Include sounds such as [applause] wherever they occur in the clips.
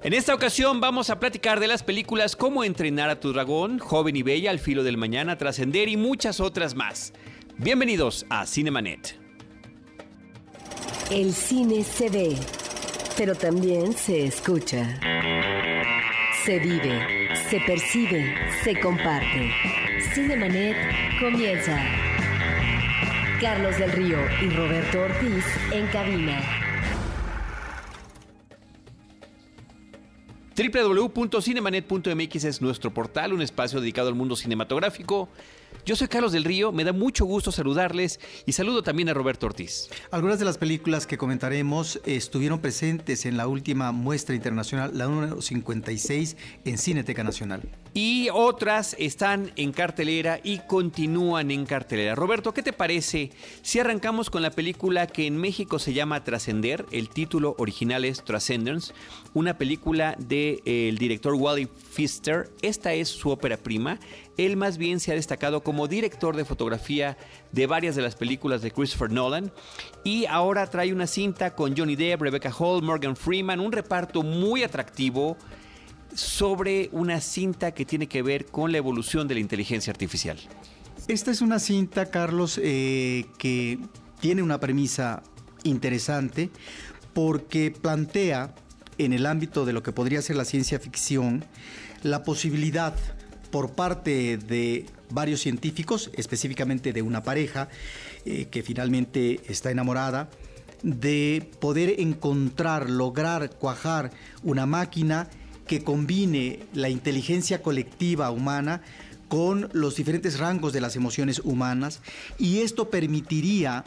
En esta ocasión vamos a platicar de las películas Cómo entrenar a tu dragón, Joven y Bella, Al filo del mañana, Trascender y muchas otras más. Bienvenidos a Cinemanet. El cine se ve, pero también se escucha. Se vive, se percibe, se comparte. Cinemanet comienza. Carlos del Río y Roberto Ortiz en cabina. www.cinemanet.mx es nuestro portal, un espacio dedicado al mundo cinematográfico. Yo soy Carlos del Río, me da mucho gusto saludarles y saludo también a Roberto Ortiz. Algunas de las películas que comentaremos estuvieron presentes en la última muestra internacional, la número 56 en Cineteca Nacional. Y otras están en cartelera y continúan en cartelera. Roberto, ¿qué te parece si arrancamos con la película que en México se llama Trascender? El título original es Transcendence, una película del de, director Wally Pfister. Esta es su ópera prima. Él más bien se ha destacado como director de fotografía de varias de las películas de Christopher Nolan y ahora trae una cinta con Johnny Depp, Rebecca Hall, Morgan Freeman, un reparto muy atractivo sobre una cinta que tiene que ver con la evolución de la inteligencia artificial. Esta es una cinta, Carlos, eh, que tiene una premisa interesante porque plantea en el ámbito de lo que podría ser la ciencia ficción la posibilidad por parte de varios científicos, específicamente de una pareja eh, que finalmente está enamorada, de poder encontrar, lograr cuajar una máquina que combine la inteligencia colectiva humana con los diferentes rangos de las emociones humanas y esto permitiría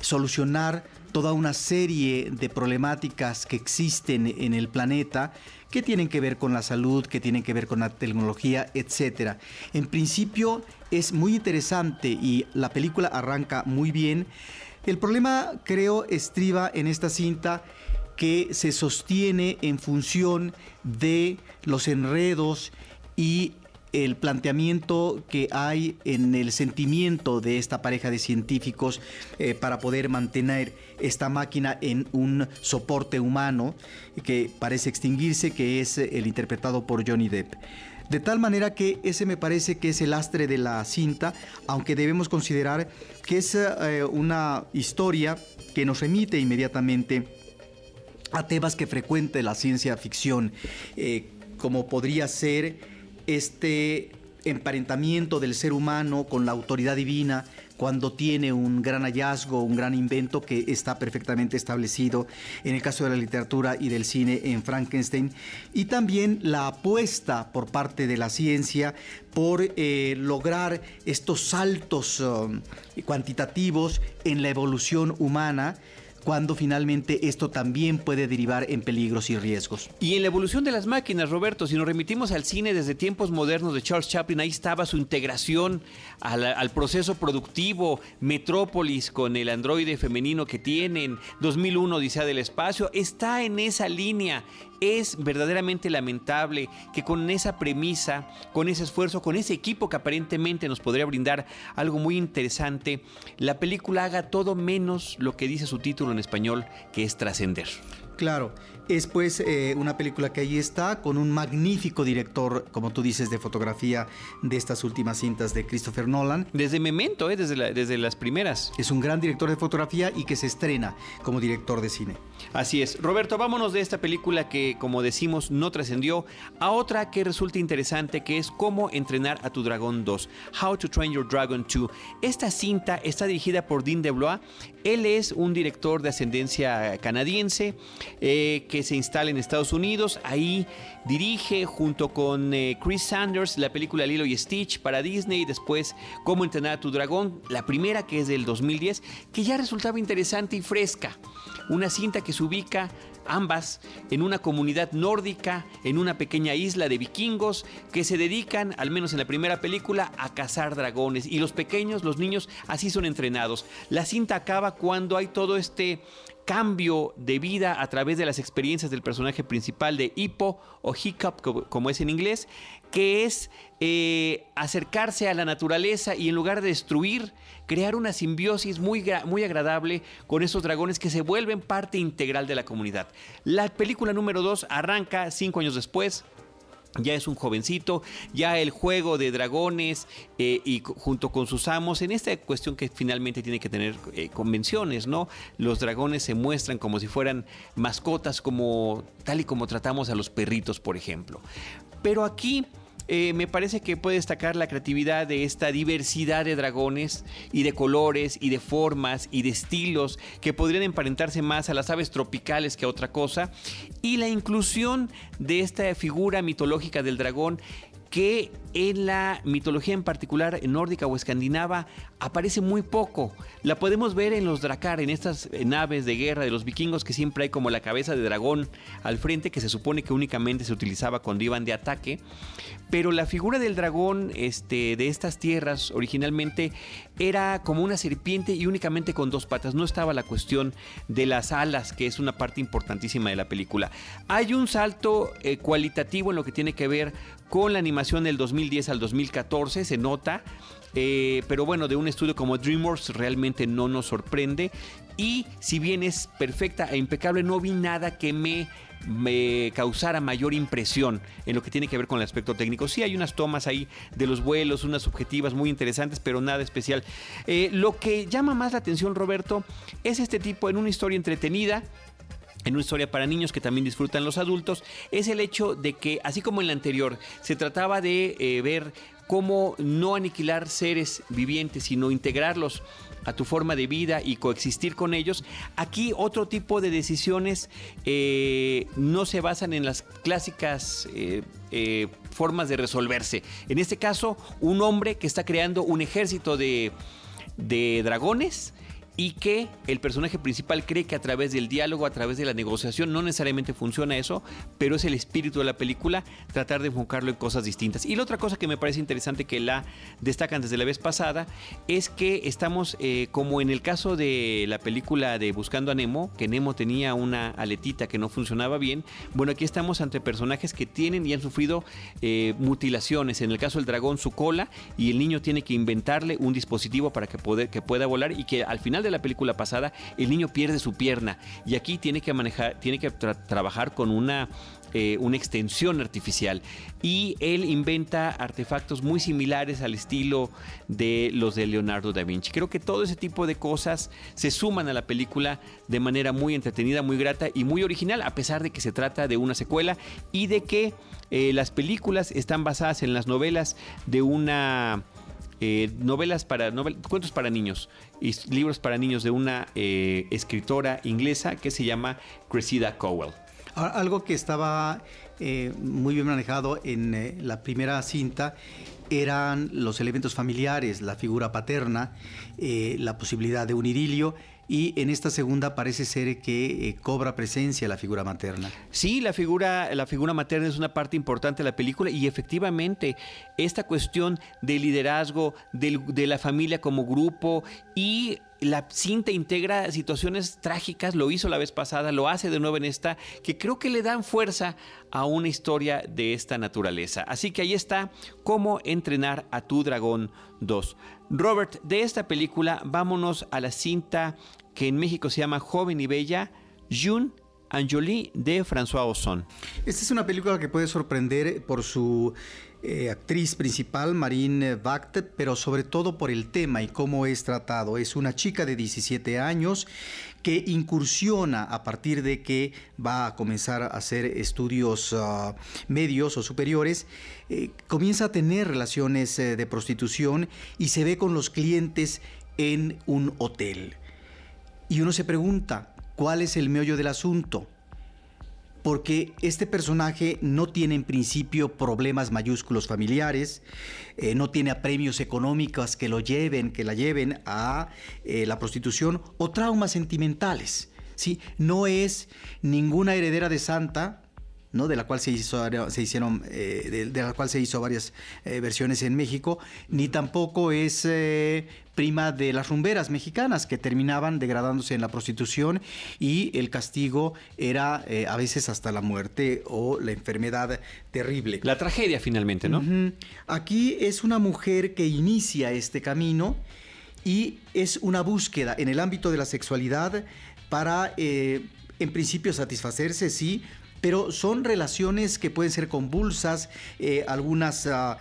solucionar toda una serie de problemáticas que existen en el planeta que tienen que ver con la salud, que tienen que ver con la tecnología, etc. En principio es muy interesante y la película arranca muy bien. El problema creo estriba en esta cinta que se sostiene en función de los enredos y el planteamiento que hay en el sentimiento de esta pareja de científicos eh, para poder mantener esta máquina en un soporte humano que parece extinguirse, que es el interpretado por Johnny Depp. De tal manera que ese me parece que es el astre de la cinta, aunque debemos considerar que es eh, una historia que nos remite inmediatamente a temas que frecuente la ciencia ficción, eh, como podría ser este emparentamiento del ser humano con la autoridad divina cuando tiene un gran hallazgo, un gran invento que está perfectamente establecido en el caso de la literatura y del cine en Frankenstein, y también la apuesta por parte de la ciencia por eh, lograr estos saltos um, cuantitativos en la evolución humana, cuando finalmente esto también puede derivar en peligros y riesgos. Y en la evolución de las máquinas, Roberto, si nos remitimos al cine desde tiempos modernos de Charles Chaplin, ahí estaba su integración al, proceso productivo, Metrópolis con el androide femenino que tienen, 2001 Odisea del Espacio, está en esa línea. Es verdaderamente lamentable que con esa premisa, con ese esfuerzo, con ese equipo que aparentemente nos podría brindar algo muy interesante, la película haga todo menos lo que dice su título en español, que es trascender. Claro, es pues eh, una película que ahí está con un magnífico director, como tú dices, de fotografía de estas últimas cintas de Christopher Nolan. Desde Memento, eh, desde, desde las primeras. Es un gran director de fotografía y que se estrena como director de cine. Así es. Roberto, vámonos de esta película que, como decimos, no trascendió a otra que resulta interesante, que es Cómo entrenar a tu dragón 2. How to Train Your Dragon 2. Esta cinta está dirigida por Dean DeBlois. Él es un director de ascendencia canadiense eh, que se instala en Estados Unidos. Ahí dirige junto con eh, Chris Sanders la película Lilo y Stitch para Disney. Después Cómo entrenar a tu dragón, la primera que es del 2010, que ya resultaba interesante y fresca. Una cinta que se ubica ambas en una comunidad nórdica, en una pequeña isla de vikingos que se dedican, al menos en la primera película, a cazar dragones. Y los pequeños, los niños, así son entrenados. La cinta acaba cuando hay todo este cambio de vida a través de las experiencias del personaje principal de Hippo o Hiccup, como es en inglés, que es eh, acercarse a la naturaleza y en lugar de destruir, crear una simbiosis muy, muy agradable con esos dragones que se vuelven parte integral de la comunidad. La película número 2 arranca cinco años después, ya es un jovencito, ya el juego de dragones eh, y junto con sus amos, en esta cuestión que finalmente tiene que tener eh, convenciones, ¿no? Los dragones se muestran como si fueran mascotas, como tal y como tratamos a los perritos, por ejemplo. Pero aquí eh, me parece que puede destacar la creatividad de esta diversidad de dragones y de colores y de formas y de estilos que podrían emparentarse más a las aves tropicales que a otra cosa. Y la inclusión de esta figura mitológica del dragón que en la mitología en particular nórdica o escandinava aparece muy poco. La podemos ver en los Drakkar, en estas naves de guerra de los vikingos que siempre hay como la cabeza de dragón al frente que se supone que únicamente se utilizaba cuando iban de ataque, pero la figura del dragón este, de estas tierras originalmente era como una serpiente y únicamente con dos patas. No estaba la cuestión de las alas, que es una parte importantísima de la película. Hay un salto eh, cualitativo en lo que tiene que ver con la animación del 2010 al 2014, se nota. Eh, pero bueno, de un estudio como DreamWorks realmente no nos sorprende. Y si bien es perfecta e impecable, no vi nada que me me causara mayor impresión en lo que tiene que ver con el aspecto técnico. Sí hay unas tomas ahí de los vuelos, unas subjetivas muy interesantes, pero nada especial. Eh, lo que llama más la atención, Roberto, es este tipo en una historia entretenida, en una historia para niños que también disfrutan los adultos, es el hecho de que, así como en la anterior, se trataba de eh, ver cómo no aniquilar seres vivientes, sino integrarlos a tu forma de vida y coexistir con ellos. Aquí otro tipo de decisiones eh, no se basan en las clásicas eh, formas de resolverse. En este caso, un hombre que está creando un ejército de, de dragones y que el personaje principal cree que a través del diálogo, a través de la negociación, no necesariamente funciona eso, pero es el espíritu de la película tratar de enfocarlo en cosas distintas. Y la otra cosa que me parece interesante que la destacan desde la vez pasada es que estamos eh, como en el caso de la película de Buscando a Nemo, que Nemo tenía una aletita que no funcionaba bien, bueno, aquí estamos ante personajes que tienen y han sufrido eh, mutilaciones, en el caso del dragón su cola, y el niño tiene que inventarle un dispositivo para que, poder, que pueda volar y que al final de la película pasada, el niño pierde su pierna y aquí tiene que manejar, tiene que trabajar con una eh, una extensión artificial y él inventa artefactos muy similares al estilo de los de Leonardo da Vinci. Creo que todo ese tipo de cosas se suman a la película de manera muy entretenida, muy grata y muy original, a pesar de que se trata de una secuela y de que eh, las películas están basadas en las novelas de una eh, novelas para cuentos para niños y libros para niños de una eh, escritora inglesa que se llama Cressida Cowell. Algo que estaba eh, muy bien manejado en la primera cinta eran los elementos familiares, la figura paterna, la posibilidad de un idilio y en esta segunda parece ser que eh, cobra presencia la figura materna. Sí, la figura, la figura materna es una parte importante de la película y efectivamente esta cuestión del liderazgo, de la familia como grupo y la cinta integra situaciones trágicas, lo hizo la vez pasada, lo hace de nuevo en esta, que creo que le dan fuerza a una historia de esta naturaleza. Así que ahí está, cómo entrenar a tu dragón 2. Robert, de esta película vámonos a la cinta que en México se llama Joven y Bella, June Anjoli de François Ozon. Esta es una película que puede sorprender por su eh, actriz principal, Marine Vact, pero sobre todo por el tema y cómo es tratado. Es una chica de 17 años que incursiona a partir de que va a comenzar a hacer estudios ah, medios o superiores, eh, comienza a tener relaciones eh, de prostitución y se ve con los clientes en un hotel. Y uno se pregunta, ¿cuál es el meollo del asunto? Porque este personaje no tiene en principio problemas mayúsculos familiares, eh, no tiene apremios económicos que lo lleven, que la lleven a eh, la prostitución o traumas sentimentales. ¿sí? No es ninguna heredera de santa, ¿no? de la cual se, hizo, se hicieron, eh, de, la cual se hizo varias versiones en México, ni tampoco es prima de las rumberas mexicanas que terminaban degradándose en la prostitución y el castigo era a veces hasta la muerte o la enfermedad terrible. La tragedia finalmente, ¿no? Aquí es una mujer que inicia este camino y es una búsqueda en el ámbito de la sexualidad para, en principio, satisfacerse, sí, pero son relaciones que pueden ser convulsas, eh, algunas ah,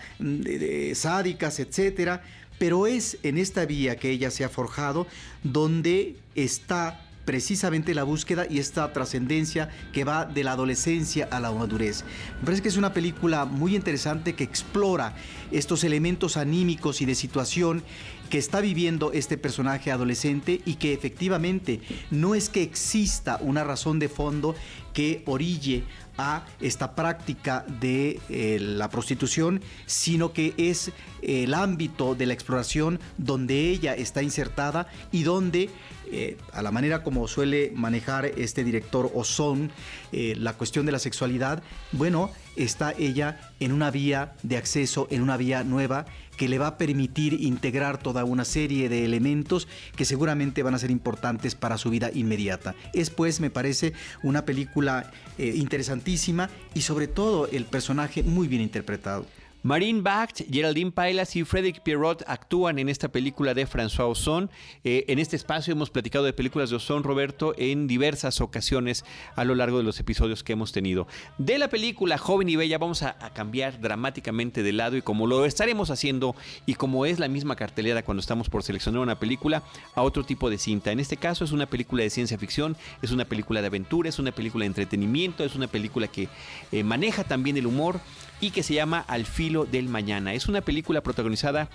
sádicas, etcétera. Pero es en esta vía que ella se ha forjado donde está precisamente la búsqueda y esta trascendencia que va de la adolescencia a la madurez. Me parece que es una película muy interesante que explora estos elementos anímicos y de situación que está viviendo este personaje adolescente y que efectivamente no es que exista una razón de fondo que orille a esta práctica de eh, la prostitución, sino que es el ámbito de la exploración donde ella está insertada y donde, eh, a la manera como suele manejar este director Ozón, eh, la cuestión de la sexualidad, bueno, está ella en una vía de acceso, en una vía nueva que le va a permitir integrar toda una serie de elementos que seguramente van a ser importantes para su vida inmediata. Es pues, me parece, una película eh, interesantísima y sobre todo el personaje muy bien interpretado. Marine Bacht, Geraldine Pailas y Frédéric Pierrot actúan en esta película de François Ozon. Eh, en este espacio hemos platicado de películas de Ozon, Roberto, en diversas ocasiones a lo largo de los episodios que hemos tenido. De la película Joven y Bella vamos a, cambiar dramáticamente de lado y como lo estaremos haciendo y como es la misma cartelera cuando estamos por seleccionar una película, a otro tipo de cinta. En este caso es una película de ciencia ficción, es una película de aventura, es una película de entretenimiento, es una película que eh, maneja también el humor y que se llama Al filo del mañana. Es una película protagonizada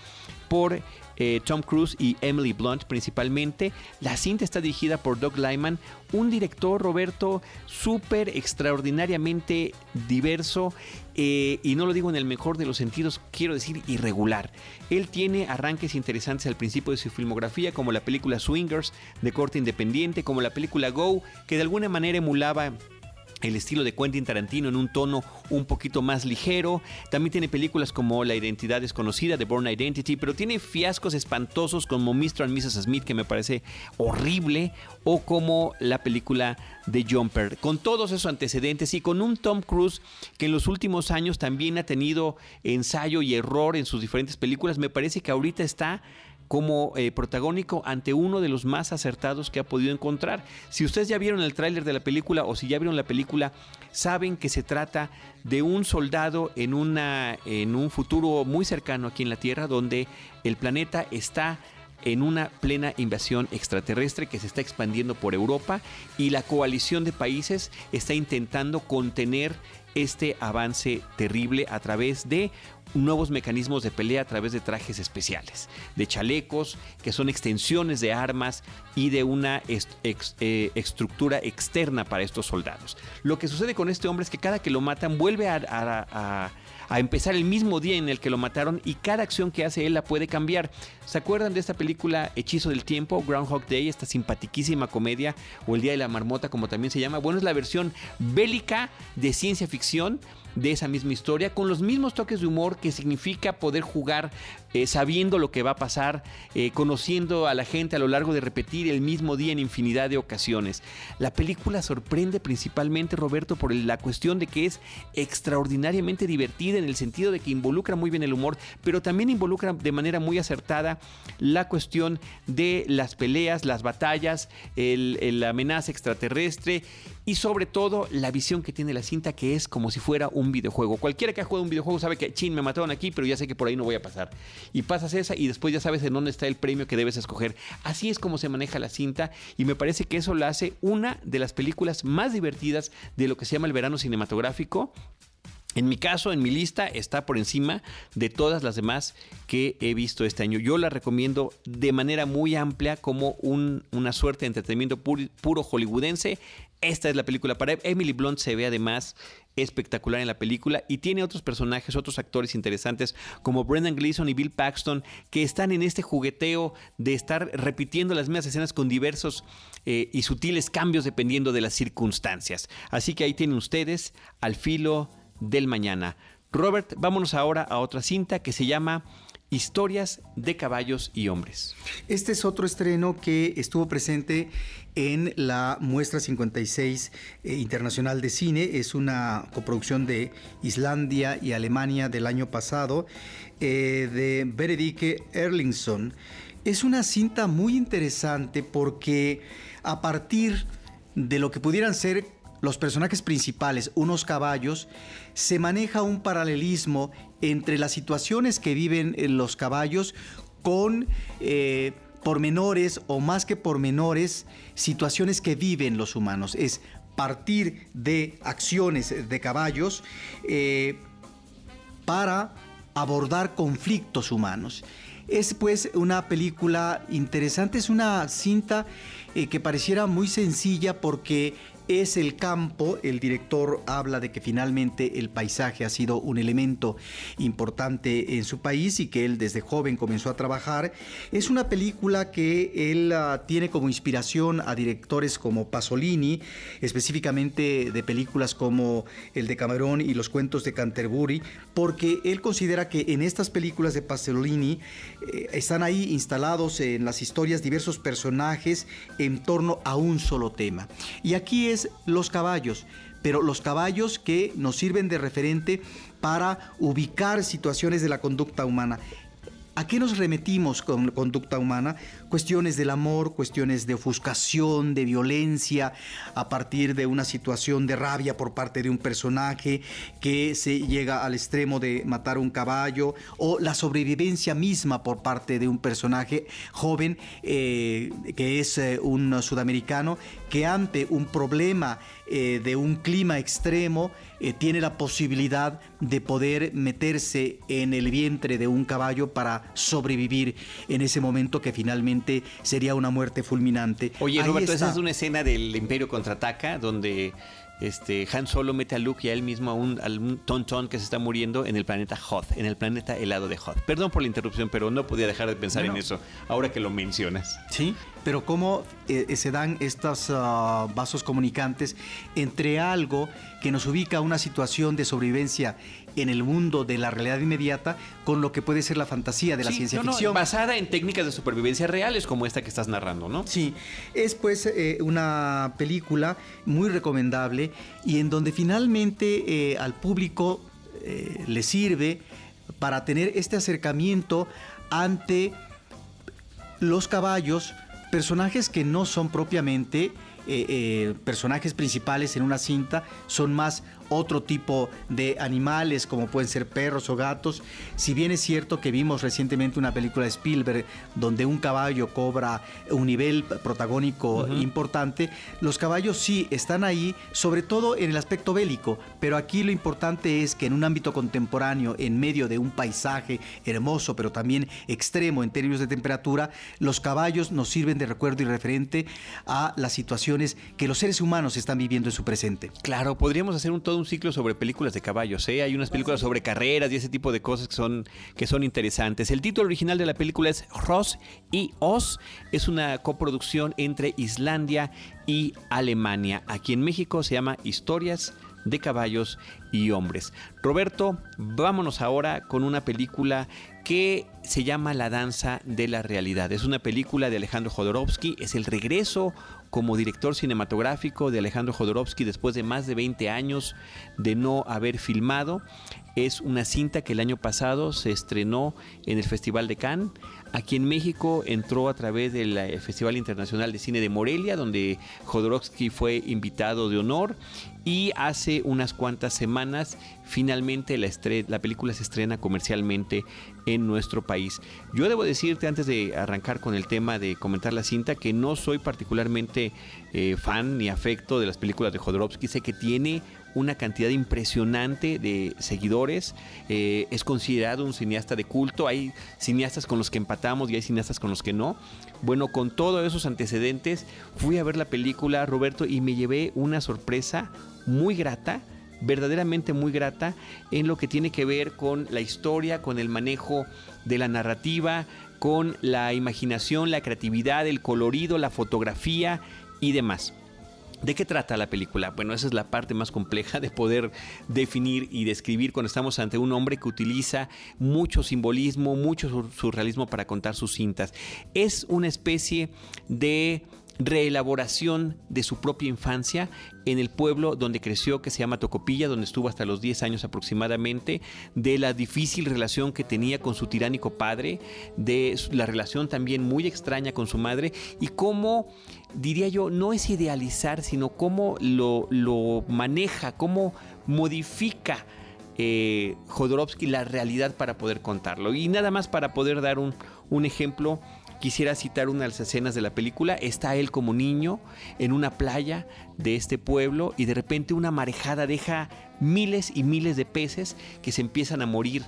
por eh, Tom Cruise y Emily Blunt principalmente. La cinta está dirigida por Doug Lyman, un director, Roberto, súper extraordinariamente diverso eh, y no lo digo en el mejor de los sentidos, quiero decir irregular. Él tiene arranques interesantes al principio de su filmografía, como la película Swingers de corte independiente, como la película Go, que de alguna manera emulaba el estilo de Quentin Tarantino en un tono un poquito más ligero. También tiene películas como La identidad desconocida de Born Identity, pero tiene fiascos espantosos como Mr. and Mrs. Smith que me parece horrible o como la película de Jumper. Con todos esos antecedentes y con un Tom Cruise que en los últimos años también ha tenido ensayo y error en sus diferentes películas, me parece que ahorita está como eh, protagónico ante uno de los más acertados que ha podido encontrar. Si ustedes ya vieron el tráiler de la película o si ya vieron la película, saben que se trata de un soldado en, una, en un futuro muy cercano aquí en la Tierra donde el planeta está en una plena invasión extraterrestre que se está expandiendo por Europa y la coalición de países está intentando contener este avance terrible a través de nuevos mecanismos de pelea a través de trajes especiales, de chalecos, que son extensiones de armas y de una eh, estructura externa para estos soldados. Lo que sucede con este hombre es que cada que lo matan vuelve a a empezar el mismo día en el que lo mataron y cada acción que hace él la puede cambiar. ¿Se acuerdan de esta película Hechizo del Tiempo, Groundhog Day, esta simpatiquísima comedia o El Día de la Marmota como también se llama? Bueno, es la versión bélica de ciencia ficción de esa misma historia, con los mismos toques de humor que significa poder jugar eh, sabiendo lo que va a pasar, eh, conociendo a la gente a lo largo de repetir el mismo día en infinidad de ocasiones. La película sorprende principalmente, Roberto, por la cuestión de que es extraordinariamente divertida en el sentido de que involucra muy bien el humor, pero también involucra de manera muy acertada la cuestión de las peleas, las batallas, la amenaza extraterrestre y sobre todo la visión que tiene la cinta que es como si fuera un videojuego. Cualquiera que ha jugado un videojuego sabe que, chin, me mataron aquí, pero ya sé que por ahí no voy a pasar. Y pasas esa y después ya sabes en dónde está el premio que debes escoger. Así es como se maneja la cinta y me parece que eso la hace una de las películas más divertidas de lo que se llama el verano cinematográfico en mi caso, en mi lista, está por encima de todas las demás que he visto este año. Yo la recomiendo de manera muy amplia como una suerte de entretenimiento puro, hollywoodense. Esta es la película para Emily Blunt. Se ve además espectacular en la película y tiene otros personajes, otros actores interesantes como Brendan Gleeson y Bill Paxton que están en este jugueteo de estar repitiendo las mismas escenas con diversos eh, y sutiles cambios dependiendo de las circunstancias. Así que ahí tienen ustedes al filo del mañana. Robert, vámonos ahora a otra cinta que se llama Historias de caballos y hombres. Este es otro estreno que estuvo presente en la muestra 56 eh, internacional de cine. Es una coproducción de Islandia y Alemania del año pasado eh, de Benedike Erlingsson. Es una cinta muy interesante porque a partir de lo que pudieran ser los personajes principales, unos caballos, se maneja un paralelismo entre las situaciones que viven eh, los caballos con eh, pormenores o más que pormenores, situaciones que viven los humanos. Es partir de acciones de caballos eh, para abordar conflictos humanos. Es pues una película interesante, es una cinta que pareciera muy sencilla porque es el campo. El director habla de que finalmente el paisaje ha sido un elemento importante en su país y que él desde joven comenzó a trabajar. Es una película que él ah, tiene como inspiración a directores como Pasolini, específicamente de películas como El de Camerón y Los cuentos de Canterbury, porque él considera que en estas películas de Pasolini eh, están ahí instalados en las historias diversos personajes en torno a un solo tema. Y aquí es los caballos, pero los caballos que nos sirven de referente para ubicar situaciones de la conducta humana. ¿A qué nos remetimos con conducta humana? Cuestiones del amor, cuestiones de ofuscación, de violencia, a partir de una situación de rabia por parte de un personaje que se llega al extremo de matar un caballo, o la sobrevivencia misma por parte de un personaje joven eh, que es eh, un sudamericano que ante un problema eh, de un clima extremo tiene la posibilidad de poder meterse en el vientre de un caballo para sobrevivir en ese momento que finalmente sería una muerte fulminante. Oye, Roberto, esa es una escena del Imperio contraataca donde este, Han Solo mete a Luke y a él mismo a un, un tontón que se está muriendo en el planeta Hoth, en el planeta helado de Hoth. Perdón por la interrupción, pero no podía dejar de pensar en eso ahora que lo mencionas. Sí, pero cómo eh, se dan estos ah, vasos comunicantes entre algo que nos ubica a una situación de sobrevivencia en el mundo de la realidad inmediata con lo que puede ser la fantasía de la ciencia ficción. basada en técnicas de supervivencia reales como esta que estás narrando, ¿no? Sí, es pues eh, una película muy recomendable y en donde finalmente eh, al público eh, le sirve para tener este acercamiento ante los caballos, personajes que no son propiamente personajes principales en una cinta, son más otro tipo de animales como pueden ser perros o gatos. Si bien es cierto que vimos recientemente una película de Spielberg donde un caballo cobra un nivel protagónico importante, los caballos sí están ahí, sobre todo en el aspecto bélico, pero aquí lo importante es que en un ámbito contemporáneo, en medio de un paisaje hermoso, pero también extremo en términos de temperatura, los caballos nos sirven de recuerdo y referente a las situaciones que los seres humanos están viviendo en su presente. Claro, podríamos hacer un todo un ciclo sobre películas de caballos. ¿eh? Hay unas películas sobre carreras y ese tipo de cosas que son, que son interesantes. El título original de la película es Ross y Oz. Es una coproducción entre Islandia y Alemania. Aquí en México se llama Historias de caballos y hombres. Roberto, vámonos ahora con una película que se llama La danza de la realidad. Es una película de Alejandro Jodorowsky, es el regreso como director cinematográfico de Alejandro Jodorowsky después de más de 20 años de no haber filmado. Es una cinta que el año pasado se estrenó en el Festival de Cannes. Aquí en México entró a través del eh, Festival Internacional de Cine de Morelia, donde Jodorowsky fue invitado de honor. Y hace unas cuantas semanas, finalmente la, la película se estrena comercialmente en nuestro país. Yo debo decirte, antes de arrancar con el tema de comentar la cinta, que no soy particularmente eh, fan ni afecto de las películas de Jodorowsky. Sé que tiene una cantidad impresionante de seguidores. Eh, es considerado un cineasta de culto. Hay cineastas con los que empatamos y hay cineastas con los que no. Bueno, con todos esos antecedentes, fui a ver la película, Roberto, y me llevé una sorpresa muy grata verdaderamente muy grata en lo que tiene que ver con la historia, con el manejo de la narrativa, con la imaginación, la creatividad, el colorido, la fotografía y demás. ¿De qué trata la película? Bueno, esa es la parte más compleja de poder definir y describir cuando estamos ante un hombre que utiliza mucho simbolismo, mucho surrealismo para contar sus cintas. Es una especie de reelaboración de su propia infancia en el pueblo donde creció, que se llama Tocopilla, donde estuvo hasta los 10 años aproximadamente, de la difícil relación que tenía con su tiránico padre, de la relación también muy extraña con su madre y cómo, diría yo, no es idealizar, sino cómo lo, lo maneja, cómo modifica. Eh, Jodorowsky la realidad para poder contarlo. Y nada más para poder dar un, un ejemplo, Quisiera citar una de las escenas de la película. Está él como niño en una playa de este pueblo y de repente una marejada deja miles y miles de peces que se empiezan a morir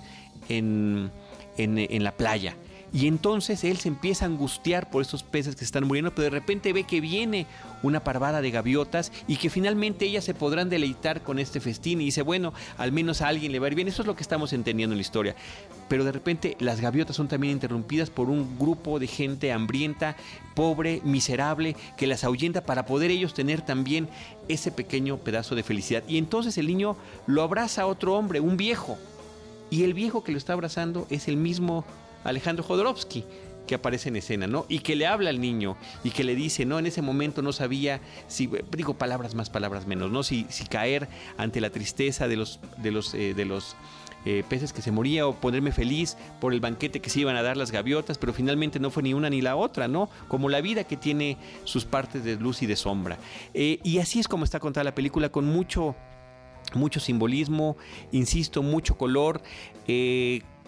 en, en la playa. Y entonces él se empieza a angustiar por estos peces que se están muriendo, pero de repente ve que viene una parvada de gaviotas y que finalmente ellas se podrán deleitar con este festín y dice, bueno, al menos a alguien le va a ir bien. Eso es lo que estamos entendiendo en la historia. Pero de repente las gaviotas son también interrumpidas por un grupo de gente hambrienta, pobre, miserable, que las ahuyenta para poder ellos tener también ese pequeño pedazo de felicidad. Y entonces el niño lo abraza a otro hombre, un viejo. Y el viejo que lo está abrazando es el mismo Alejandro Jodorowsky que aparece en escena, ¿no? Y que le habla al niño y que le dice, no, en ese momento no sabía si, digo palabras más, palabras menos, ¿no? Si, si caer ante la tristeza de los, de los, eh, de los eh, peces que se moría o ponerme feliz por el banquete que se iban a dar las gaviotas, pero finalmente no fue ni una ni la otra, ¿no? Como la vida que tiene sus partes de luz y de sombra. Eh, y así es como está contada la película, con mucho, mucho simbolismo, insisto, mucho color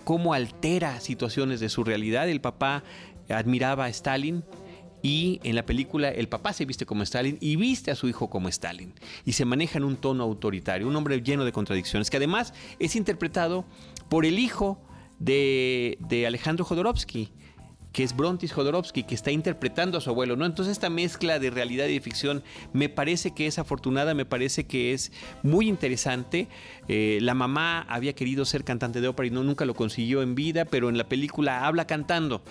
cómo altera situaciones de su realidad. El papá admiraba a Stalin y en la película el papá se viste como Stalin y viste a su hijo como Stalin. Y se maneja en un tono autoritario, un hombre lleno de contradicciones, que además es interpretado por el hijo de, Alejandro Jodorowsky, que es Brontis Jodorowsky, que está interpretando a su abuelo, ¿no? Entonces esta mezcla de realidad y de ficción me parece que es afortunada, me parece que es muy interesante. Eh, la mamá había querido ser cantante de ópera y no, nunca lo consiguió en vida, pero en la película habla cantando.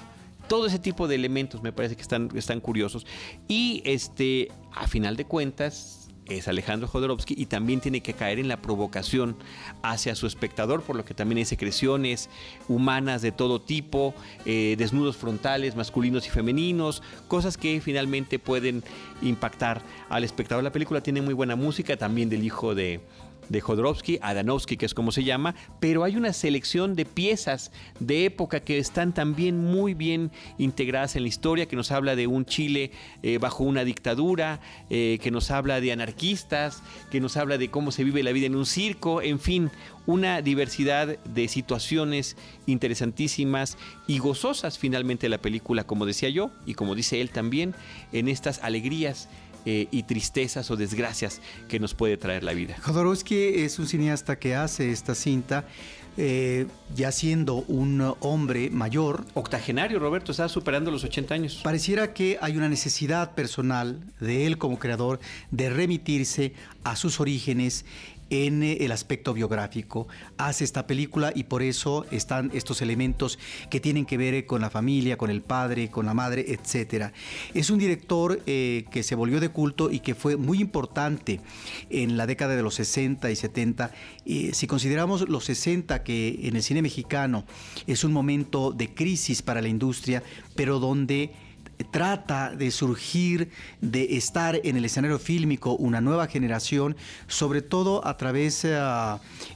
Todo ese tipo de elementos me parece que están, están curiosos. Y este, a final de cuentas, es Alejandro Jodorowsky y también tiene que caer en la provocación hacia su espectador, por lo que también hay secreciones humanas de todo tipo, eh, desnudos frontales, masculinos y femeninos, cosas que finalmente pueden impactar al espectador. La película tiene muy buena música, también del hijo de, de Jodorowsky, Adanovsky, que es como se llama, pero hay una selección de piezas de época que están también muy bien integradas en la historia, que nos habla de un Chile eh, bajo una dictadura, eh, que nos habla de anarquistas, que nos habla de cómo se vive la vida en un circo, en fin, una diversidad de situaciones interesantísimas y gozosas finalmente la película, como decía yo, y como dice él también, en estas alegrías eh, y tristezas o desgracias que nos puede traer la vida. Jodorowsky es un cineasta que hace esta cinta eh, ya siendo un hombre mayor. Octogenario, Roberto, está superando los 80 años. Pareciera que hay una necesidad personal de él como creador de remitirse a sus orígenes en eh, el aspecto biográfico. Hace esta película y por eso están estos elementos que tienen que ver con la familia, con el padre, con la madre, etc. Es un director eh, que se volvió de culto y que fue muy importante en la década de los 60 y 70. si consideramos los 60 que en el cine mexicano es un momento de crisis para la industria, pero donde trata de surgir, de estar en el escenario fílmico una nueva generación, sobre todo a través eh,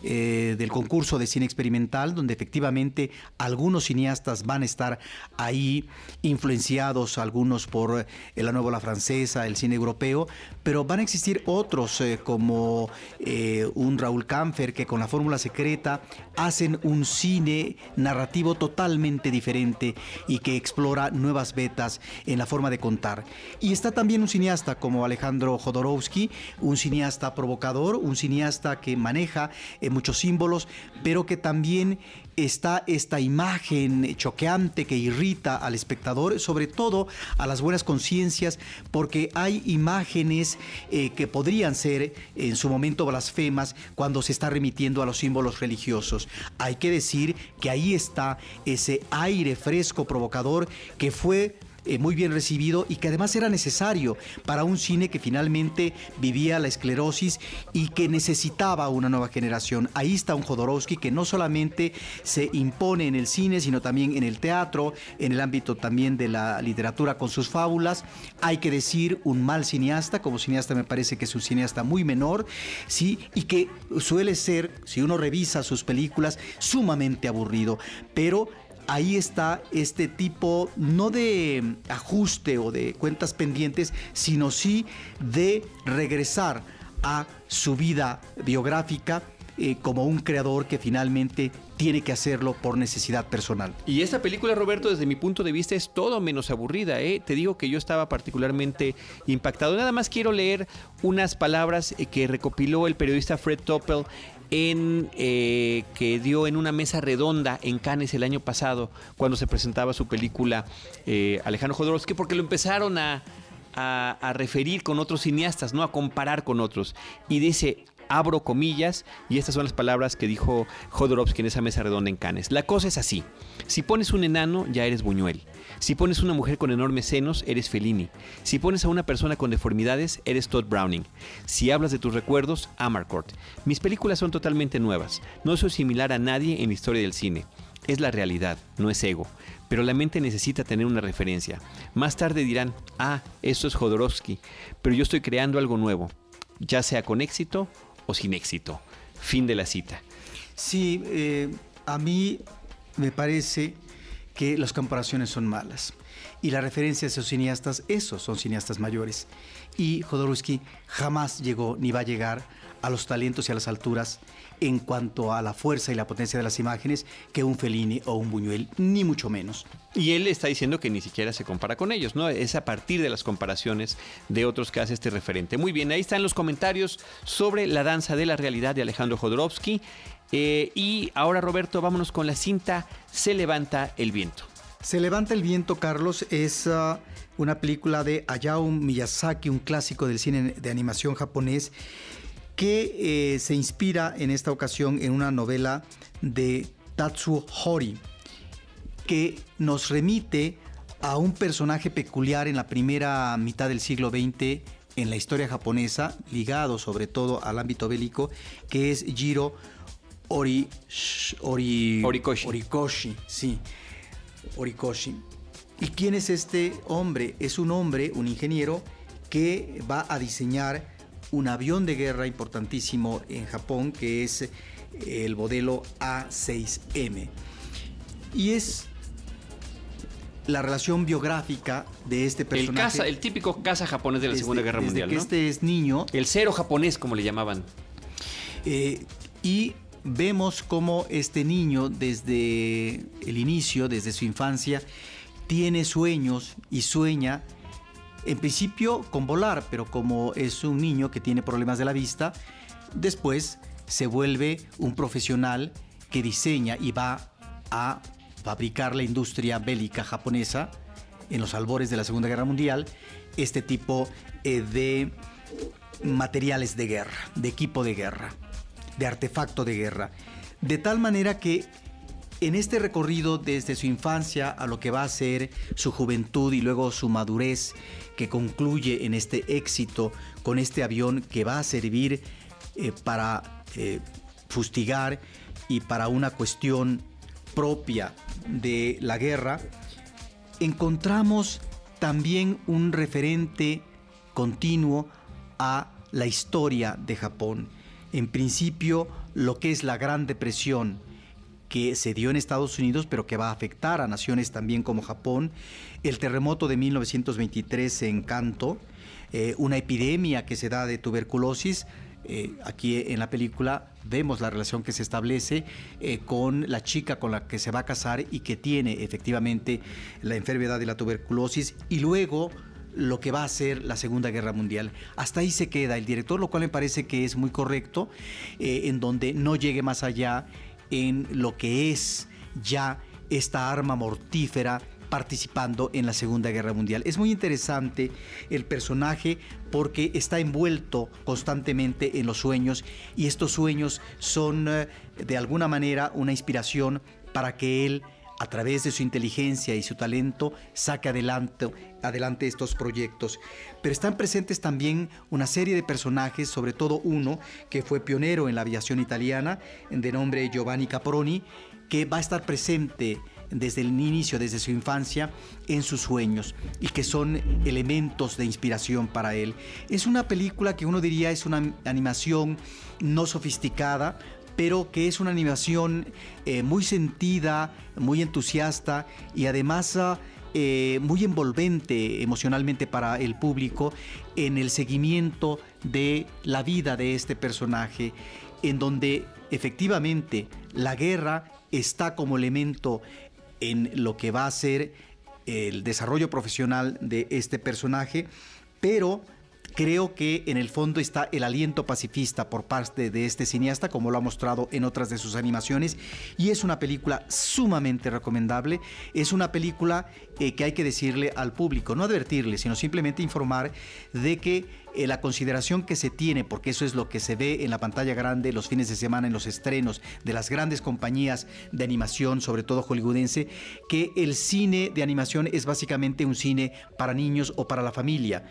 eh, del concurso de cine experimental, donde efectivamente algunos cineastas van a estar ahí influenciados, algunos por eh, la nueva francesa, el cine europeo, pero van a existir otros como un Raúl Kamfer que con la fórmula secreta hacen un cine narrativo totalmente diferente y que explora nuevas vetas en la forma de contar. Y está también un cineasta como Alejandro Jodorowsky, un cineasta provocador, un cineasta que maneja eh, muchos símbolos, pero que también está esta imagen choqueante que irrita al espectador, sobre todo a las buenas conciencias, porque hay imágenes eh, que podrían ser en su momento blasfemas cuando se está remitiendo a los símbolos religiosos. Hay que decir que ahí está ese aire fresco provocador que fue eh, muy bien recibido y que además era necesario para un cine que finalmente vivía la esclerosis y que necesitaba una nueva generación. Ahí está un Jodorowsky que no solamente se impone en el cine, sino también en el teatro, en el ámbito también de la literatura con sus fábulas. Hay que decir un mal cineasta, como cineasta me parece que es un cineasta muy menor, ¿sí? y que suele ser, si uno revisa sus películas, sumamente aburrido, pero ahí está este tipo no de ajuste o de cuentas pendientes, sino sí de regresar a su vida biográfica eh, como un creador que finalmente tiene que hacerlo por necesidad personal. Y esta película, Roberto, desde mi punto de vista es todo menos aburrida. ¿eh? Te digo que yo estaba particularmente impactado. Nada más quiero leer unas palabras eh, que recopiló el periodista Fred Toppel en, eh, que dio en una mesa redonda en Cannes el año pasado, cuando se presentaba su película eh, Alejandro Jodorowsky, porque lo empezaron a, a, referir con otros cineastas, ¿no? A comparar con otros. Y dice, abro comillas, y estas son las palabras que dijo Jodorowsky en esa mesa redonda en Cannes. La cosa es así. Si pones un enano, ya eres Buñuel. Si pones una mujer con enormes senos, eres Fellini. Si pones a una persona con deformidades, eres Todd Browning. Si hablas de tus recuerdos, Amarcord. Mis películas son totalmente nuevas. No soy similar a nadie en la historia del cine. Es la realidad, no es ego. Pero la mente necesita tener una referencia. Más tarde dirán, ah, esto es Jodorowsky, pero yo estoy creando algo nuevo, ya sea con éxito o sin éxito. Fin de la cita. Sí, eh, a mí me parece que las comparaciones son malas. Y la referencia a esos cineastas, esos son cineastas mayores. Y Jodorowsky jamás llegó ni va a llegar a los talentos y a las alturas en cuanto a la fuerza y la potencia de las imágenes que un Fellini o un Buñuel, ni mucho menos. Y él está diciendo que ni siquiera se compara con ellos, ¿no? Es a partir de las comparaciones de otros que hace este referente. Muy bien, ahí están los comentarios sobre la danza de la realidad de Alejandro Jodorowsky. Eh, y ahora, Roberto, vámonos con la cinta Se levanta el viento. Se levanta el viento, Carlos, es ah, una película de Hayao Miyazaki, un clásico del cine de animación japonés, que eh, se inspira en esta ocasión en una novela de Tatsuo Hori, que nos remite a un personaje peculiar en la primera mitad del siglo XX en la historia japonesa, ligado sobre todo al ámbito bélico, que es Jiro Ori, Orikoshi. Orikoshi, sí, Orikoshi. ¿Y quién es este hombre? Es un hombre, un ingeniero, que va a diseñar un avión de guerra importantísimo en Japón, que es el modelo A6M. Y es la relación biográfica de este personaje. El, el típico caza japonés de la Segunda Guerra Mundial. Que este es niño. El cero japonés, como le llamaban. Eh, y vemos cómo este niño desde el inicio, desde su infancia, tiene sueños y sueña, en principio con volar, pero como es un niño que tiene problemas de la vista, después se vuelve un profesional que diseña y va a fabricar la industria bélica japonesa en los albores de la Segunda Guerra Mundial, este tipo eh, de materiales de guerra, de equipo de guerra de artefacto de guerra. De tal manera que en este recorrido desde su infancia a lo que va a ser su juventud y luego su madurez, que concluye en este éxito con este avión que va a servir eh, para eh, fustigar y para una cuestión propia de la guerra, encontramos también un referente continuo a la historia de Japón. En principio lo que es la Gran Depresión que se dio en Estados Unidos, pero que va a afectar a naciones también como Japón, el terremoto de 1923 en Kanto, eh, una epidemia que se da de tuberculosis, eh, aquí en la película vemos la relación que se establece eh, con la chica con la que se va a casar y que tiene efectivamente la enfermedad de la tuberculosis y luego lo que va a ser la Segunda Guerra Mundial. Hasta ahí se queda el director, lo cual me parece que es muy correcto, en donde no llegue más allá en lo que es ya esta arma mortífera participando en la Segunda Guerra Mundial. Es muy interesante el personaje porque está envuelto constantemente en los sueños y estos sueños son eh, de alguna manera una inspiración para que él a través de su inteligencia y su talento, saque adelante, adelante estos proyectos. Pero están presentes también una serie de personajes, sobre todo uno que fue pionero en la aviación italiana, de nombre Giovanni Caproni, que va a estar presente desde el inicio, desde su infancia, en sus sueños y que son elementos de inspiración para él. Es una película que uno diría es una animación no sofisticada, pero que es una animación eh, muy sentida, muy entusiasta y además ah, eh, muy envolvente emocionalmente para el público en el seguimiento de la vida de este personaje, en donde efectivamente la guerra está como elemento en lo que va a ser el desarrollo profesional de este personaje, pero creo que en el fondo está el aliento pacifista por parte de este cineasta, como lo ha mostrado en otras de sus animaciones, y es una película sumamente recomendable. Es una película eh, que hay que decirle al público, no advertirle, sino simplemente informar de que eh, la consideración que se tiene, porque eso es lo que se ve en la pantalla grande los fines de semana, en los estrenos de las grandes compañías de animación, sobre todo hollywoodense, que el cine de animación es básicamente un cine para niños o para la familia.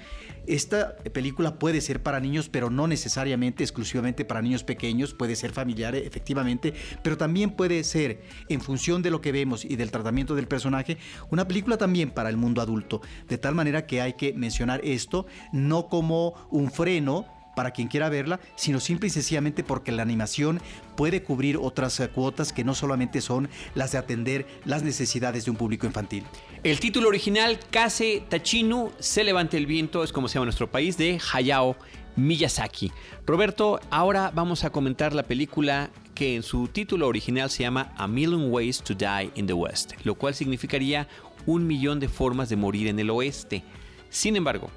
Esta película puede ser para niños, pero no necesariamente exclusivamente para niños pequeños, puede ser familiar efectivamente, pero también puede ser, en función de lo que vemos y del tratamiento del personaje, una película también para el mundo adulto. De tal manera que hay que mencionar esto no como un freno para quien quiera verla, sino simple y sencillamente porque la animación puede cubrir otras eh, cuotas que no solamente son las de atender las necesidades de un público infantil. El título original, Kase Tachinu, Se levanta el viento, es como se llama nuestro país, de Hayao Miyazaki. Roberto, ahora vamos a comentar la película que en su título original se llama A Million Ways to Die in the West, lo cual significaría un millón de formas de morir en el oeste. Sin embargo,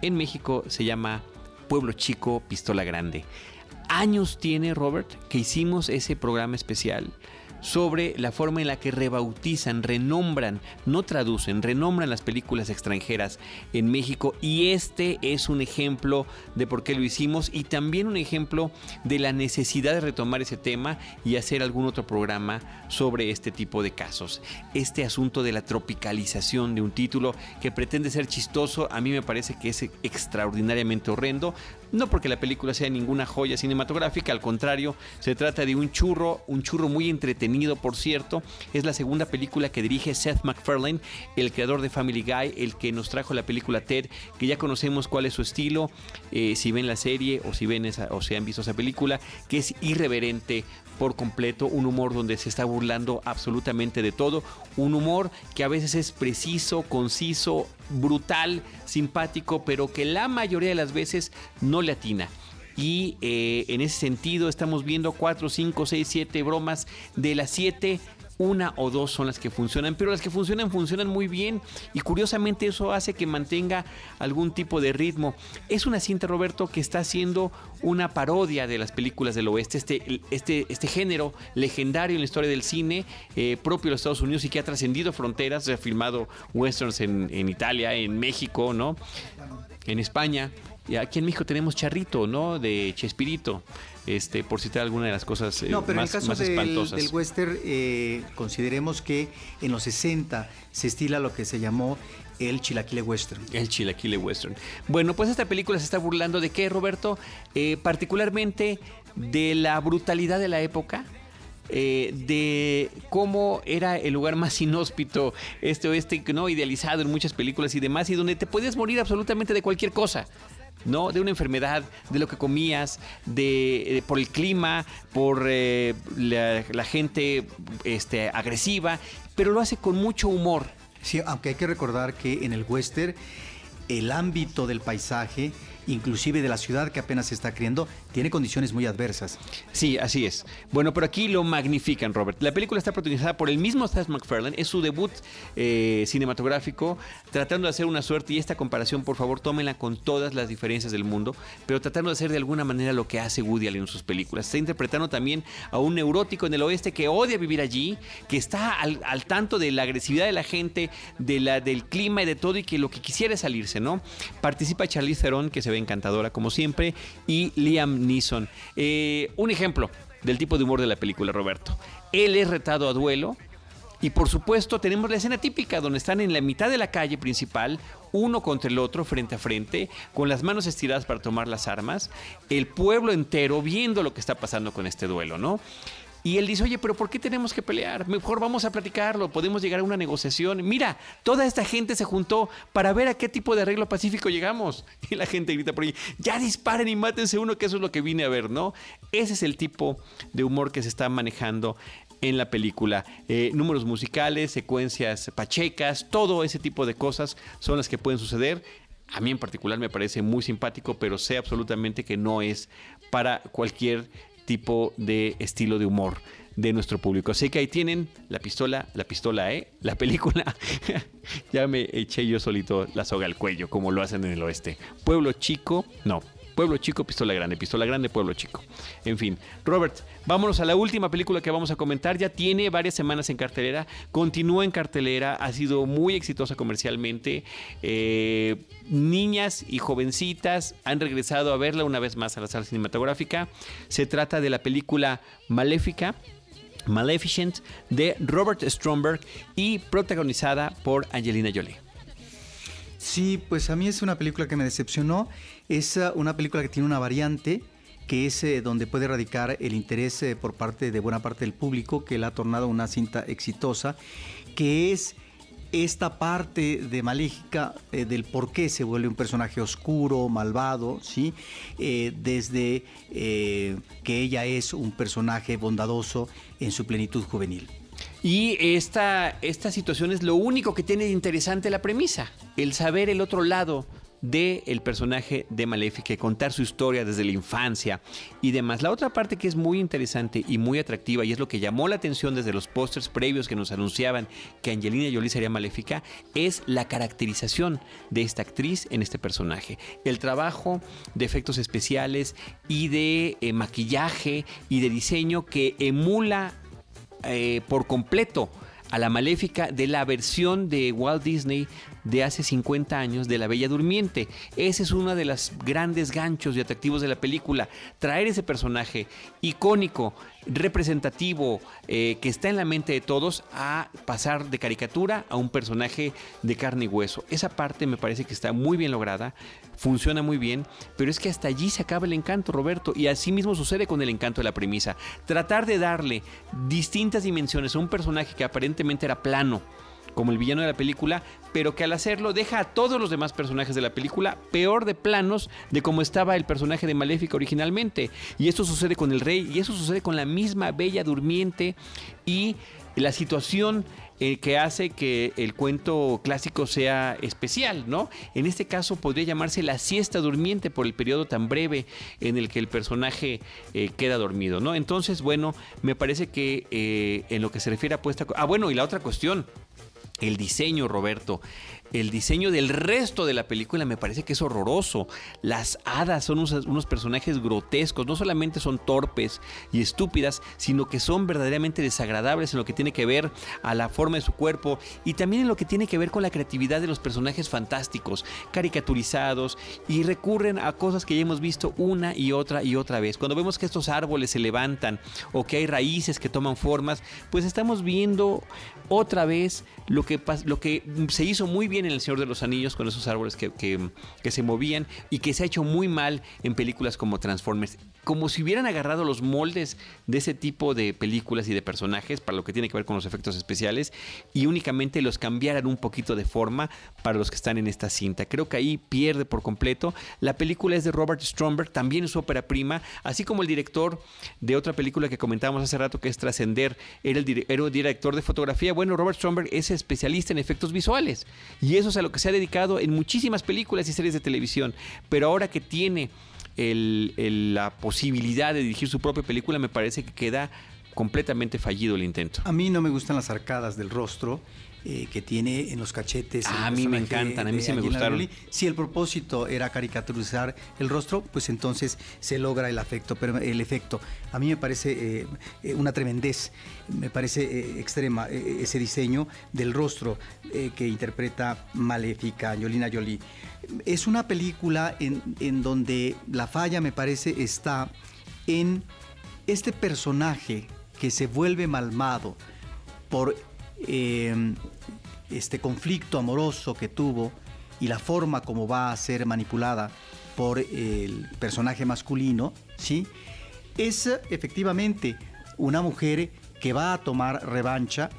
en México se llama Pueblo Chico, Pistola Grande. Años tiene Robert que hicimos ese programa especial sobre la forma en la que rebautizan, renombran, no traducen, renombran las películas extranjeras en México y este es un ejemplo de por qué lo hicimos y también un ejemplo de la necesidad de retomar ese tema y hacer algún otro programa sobre este tipo de casos. Este asunto de la tropicalización de un título que pretende ser chistoso a mí me parece que es extraordinariamente horrendo, no porque la película sea ninguna joya cinematográfica, al contrario, se trata de un churro, un churro muy entretenido, por cierto. Es la segunda película que dirige Seth MacFarlane, el creador de Family Guy, el que nos trajo la película Ted, que ya conocemos cuál es su estilo, eh, si ven la serie o si ven esa, o si han visto esa película, que es irreverente, por completo, un humor donde se está burlando absolutamente de todo, un humor que a veces es preciso, conciso, brutal, simpático, pero que la mayoría de las veces no le atina. Y eh, en ese sentido estamos viendo 4, 5, 6, 7 bromas de las 7 una o dos son las que funcionan, pero las que funcionan funcionan muy bien y curiosamente eso hace que mantenga algún tipo de ritmo. Es una cinta, Roberto, que está haciendo una parodia de las películas del oeste, este, este, este género legendario en la historia del cine, eh, propio de los Estados Unidos y que ha trascendido fronteras, se ha filmado westerns en, en Italia, en México, ¿no? En España. Y aquí en México tenemos Charrito, ¿no? De Chespirito este, por citar alguna de las cosas eh, no, pero más, en el caso del, espantosas. del western, eh, consideremos que en los 60 se estila lo que se llamó el chilaquile western. El chilaquile western. Bueno, pues esta película se está burlando de qué, Roberto? Eh, particularmente de la brutalidad de la época. Eh, de cómo era el lugar más inhóspito, este oeste, ¿no? idealizado en muchas películas y demás, y donde te podías morir absolutamente de cualquier cosa. ¿No? De una enfermedad, de lo que comías, de, por el clima, por eh, la, gente este, agresiva, pero lo hace con mucho humor. Sí, aunque hay que recordar que en el western el ámbito del paisaje inclusive de la ciudad que apenas se está creando, tiene condiciones muy adversas. Sí, así es. Bueno, pero aquí lo magnifican, Robert. La película está protagonizada por el mismo Seth MacFarlane, es su debut eh, cinematográfico, tratando de hacer una suerte, y esta comparación, por favor, tómenla con todas las diferencias del mundo, pero tratando de hacer de alguna manera lo que hace Woody Allen en sus películas. Está interpretando también a un neurótico en el oeste que odia vivir allí, que está al, tanto de la agresividad de la gente, de la, del clima y de todo, y que lo que quisiera es salirse, ¿no? Participa Charlize Theron, que se ve encantadora como siempre, y Liam Neeson. Eh, un ejemplo del tipo de humor de la película, Roberto. Él es retado a duelo Y por supuesto tenemos la escena típica donde están en la mitad de la calle principal, uno contra el otro frente a frente, con las manos estiradas para tomar las armas, el pueblo entero viendo lo que está pasando con este duelo, ¿no? Y él dice, oye, pero ¿por qué tenemos que pelear? Mejor vamos a platicarlo, podemos llegar a una negociación. Mira, toda esta gente se juntó para ver a qué tipo de arreglo pacífico llegamos. [laughs] Y la gente grita por ahí, ya disparen y mátense uno, que eso es lo que vine a ver, ¿no? Ese es el tipo de humor que se está manejando en la película. Eh, números musicales, secuencias pachecas, todo ese tipo de cosas son las que pueden suceder. A mí en particular me parece muy simpático, pero sé absolutamente que no es para cualquier tipo de estilo de humor de nuestro público. Así que ahí tienen la pistola, la pistola, ¿eh? La película. [laughs] ya me eché yo solito la soga al cuello, como lo hacen en el oeste. Pueblo chico, no, Pueblo Chico, Pistola Grande, Pistola Grande, Pueblo Chico. En fin, Robert, vámonos a la última película que vamos a comentar. Ya tiene varias semanas en cartelera, continúa en cartelera, ha sido muy exitosa comercialmente. Eh, niñas y jovencitas han regresado a verla una vez más a la sala cinematográfica. Se trata de la película Maléfica. Maleficent de Robert Stromberg y protagonizada por Angelina Jolie. Sí, pues a mí es una película que me decepcionó. Es uh, una película que tiene una variante que es eh, donde puede radicar el interés eh, por parte de buena parte del público, que la ha tornado una cinta exitosa, que es esta parte de Maléfica eh, del por qué se vuelve un personaje oscuro, malvado, ¿sí? desde que ella es un personaje bondadoso en su plenitud juvenil. Y esta, esta situación es lo único que tiene de interesante la premisa, el saber el otro lado del el personaje de Maléfica, contar su historia desde la infancia y demás. La otra parte que es muy interesante y muy atractiva y es lo que llamó la atención desde los pósters previos que nos anunciaban que Angelina Jolie sería Maléfica es la caracterización de esta actriz en este personaje. El trabajo de efectos especiales y de eh, maquillaje y de diseño que emula eh, por completo a la maléfica de la versión de Walt Disney de hace 50 años de La Bella Durmiente. Ese es uno de los grandes ganchos y atractivos de la película. Traer ese personaje icónico, representativo, eh, que está en la mente de todos, a pasar de caricatura a un personaje de carne y hueso. Esa parte me parece que está muy bien lograda funciona muy bien, pero es que hasta allí se acaba el encanto, Roberto, y así mismo sucede con el encanto de la premisa. Tratar de darle distintas dimensiones a un personaje que aparentemente era plano, como el villano de la película, pero que al hacerlo deja a todos los demás personajes de la película peor de planos de cómo estaba el personaje de Maléfica originalmente. Y esto sucede con el rey, y eso sucede con la misma Bella Durmiente, y la situación eh, que hace que el cuento clásico sea especial, ¿no? En este caso podría llamarse la siesta durmiente por el periodo tan breve en el que el personaje eh, queda dormido, ¿no? Entonces, bueno, me parece que eh, en lo que se refiere a puesta... Ah, bueno, y la otra cuestión, el diseño, Roberto el diseño del resto de la película me parece que es horroroso. Las hadas son unos, personajes grotescos, no solamente son torpes y estúpidas, sino que son verdaderamente desagradables en lo que tiene que ver a la forma de su cuerpo y también en lo que tiene que ver con la creatividad de los personajes fantásticos, caricaturizados y recurren a cosas que ya hemos visto una y otra y otra vez. Cuando vemos que estos árboles se levantan o que hay raíces que toman formas, pues estamos viendo otra vez lo que, lo que se hizo muy bien en El Señor de los Anillos con esos árboles que, que, se movían y que se ha hecho muy mal en películas como Transformers. Como si hubieran agarrado los moldes de ese tipo de películas y de personajes para lo que tiene que ver con los efectos especiales y únicamente los cambiaran un poquito de forma para los que están en esta cinta. Creo que ahí pierde por completo. La película es de Robert Stromberg, también es su ópera prima, así como el director de otra película que comentábamos hace rato que es Trascender, era el, era el director de fotografía. Bueno, Robert Stromberg es especialista en efectos visuales y eso es a lo que se ha dedicado en muchísimas películas y series de televisión. Pero ahora que tiene la posibilidad de dirigir su propia película, me parece que queda completamente fallido el intento. A mí no me gustan las arcadas del rostro eh, que tiene en los cachetes. a mí me encantan, a mí sí me gustaron. Si el propósito era caricaturizar el rostro, pues entonces se logra el, afecto, pero el efecto. A mí me parece eh, una tremendez, me parece eh, extrema ese diseño del rostro que interpreta Maléfica, Angelina Jolie. Es una película en, en donde la falla, me parece, está en este personaje que se vuelve malmado por eh, este conflicto amoroso que tuvo y la forma como va a ser manipulada por el personaje masculino, ¿sí? Es efectivamente una mujer que va a tomar revancha,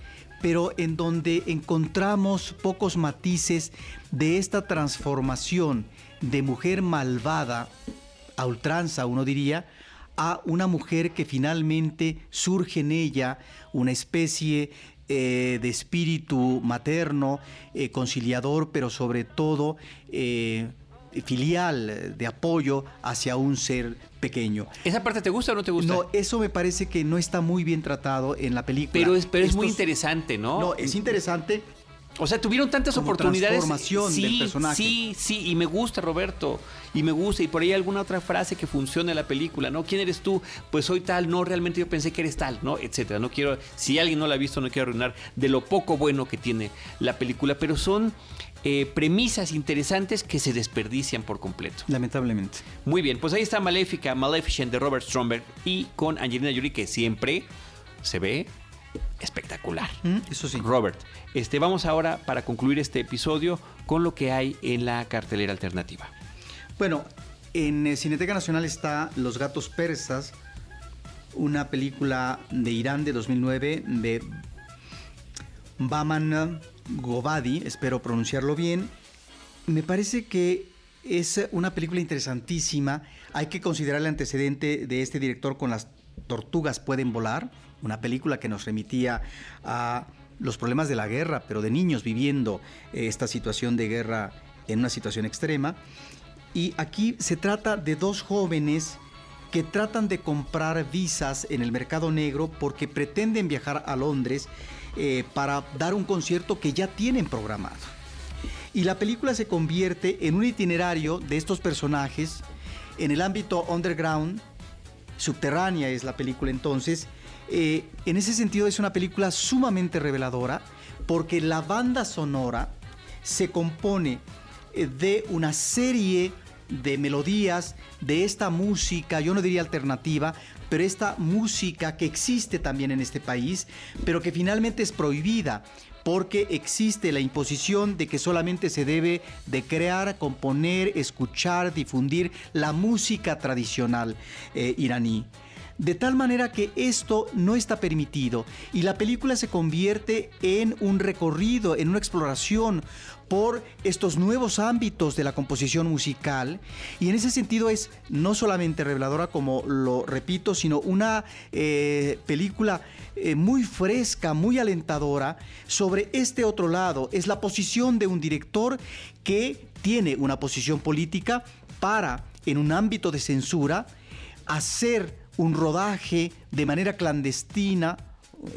pero en donde encontramos pocos matices de esta transformación de mujer malvada a ultranza, uno diría, a una mujer que finalmente surge en ella una especie eh, de espíritu materno, eh, conciliador, pero sobre todo eh, filial, de apoyo hacia un ser pequeño. ¿Esa parte te gusta o no te gusta? No, eso me parece que no está muy bien tratado en la película. Pero es, pero es muy interesante, ¿no? No, es interesante. O sea, tuvieron tantas Como oportunidades. transformación sí, del personaje. Sí, sí, y me gusta, Roberto. Y me gusta. Y por ahí alguna otra frase que funcione en la película, ¿no? ¿Quién eres tú? Pues soy tal, no, realmente yo pensé que eres tal, ¿no? Etcétera. No quiero, si alguien no la ha visto, no quiero arruinar de lo poco bueno que tiene la película, pero son eh, premisas interesantes que se desperdician por completo. Lamentablemente. Muy bien, pues ahí está Maléfica, Maleficent de Robert Stromberg y con Angelina Jolie, que siempre se ve espectacular. Mm, Eso sí. Robert, este, vamos ahora para concluir este episodio con lo que hay en la cartelera alternativa. Bueno, en eh, Cineteca Nacional está Los Gatos Persas, una película de Irán de 2009 de Baman Gobadi, espero pronunciarlo bien. Me parece que es una película interesantísima. Hay que considerar el antecedente de este director con las tortugas pueden volar, una película que nos remitía a los problemas de la guerra, pero de niños viviendo eh, esta situación de guerra en una situación extrema. Y aquí se trata de dos jóvenes que tratan de comprar visas en el mercado negro porque pretenden viajar a Londres eh, para dar un concierto que ya tienen programado. Y la película se convierte en un itinerario de estos personajes en el ámbito underground, subterránea es la película entonces. Eh, en ese sentido es una película sumamente reveladora porque la banda sonora se compone eh, de una serie de melodías, de esta música, yo no diría alternativa, pero esta música que existe también en este país, pero que finalmente es prohibida porque existe la imposición de que solamente se debe de crear, componer, escuchar, difundir la música tradicional eh, iraní. De tal manera que esto no está permitido y la película se convierte en un recorrido, en una exploración por estos nuevos ámbitos de la composición musical y en ese sentido es no solamente reveladora como lo repito, sino una eh, película eh, muy fresca, muy alentadora sobre este otro lado. Es la posición de un director que tiene una posición política para, en un ámbito de censura, hacer un rodaje de manera clandestina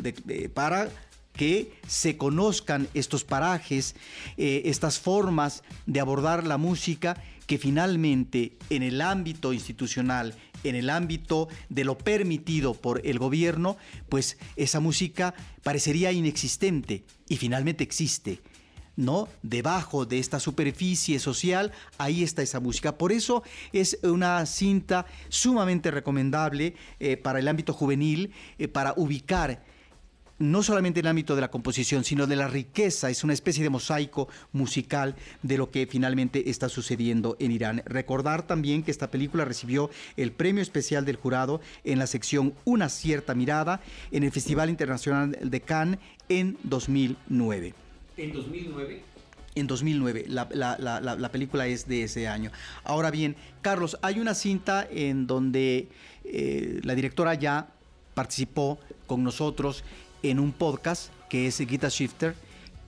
de- de- para que se conozcan estos parajes, eh, estas formas de abordar la música que finalmente en el ámbito institucional, en el ámbito de lo permitido por el gobierno, pues esa música parecería inexistente y finalmente existe. ¿No? Debajo de esta superficie social, ahí está esa música. Por eso es una cinta sumamente recomendable eh, para el ámbito juvenil, eh, para ubicar no solamente el ámbito de la composición, sino de la riqueza, es una especie de mosaico musical de lo que finalmente está sucediendo en Irán. Recordar también que esta película recibió el premio especial del jurado en la sección Una cierta mirada en el Festival Internacional de Cannes en 2009. ¿En 2009? En 2009, la, la- la- la- la película es de ese año. Ahora bien, Carlos, hay una cinta en donde eh, la directora ya participó con nosotros en un podcast que es Gita Shifter